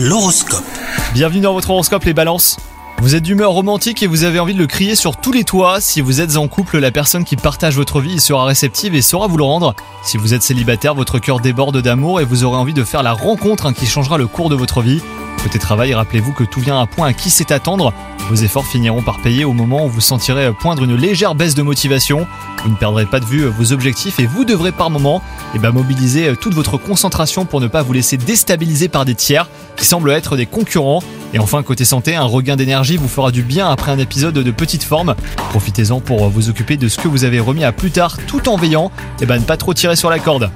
L'horoscope. Bienvenue dans votre horoscope les balances. Vous êtes d'humeur romantique et vous avez envie de le crier sur tous les toits. Si vous êtes en couple, la personne qui partage votre vie sera réceptive et saura vous le rendre. Si vous êtes célibataire, votre cœur déborde d'amour et vous aurez envie de faire la rencontre hein, qui changera le cours de votre vie. Côté travail, rappelez-vous que tout vient à point à qui sait attendre. Vos efforts finiront par payer au moment où vous sentirez poindre une légère baisse de motivation. Vous ne perdrez pas de vue vos objectifs et vous devrez par moment eh ben, mobiliser toute votre concentration pour ne pas vous laisser déstabiliser par des tiers qui semblent être des concurrents. Et enfin, côté santé, un regain d'énergie vous fera du bien après un épisode de petite forme. Profitez-en pour vous occuper de ce que vous avez remis à plus tard tout en veillant et eh ben, ne pas trop tirer sur la corde.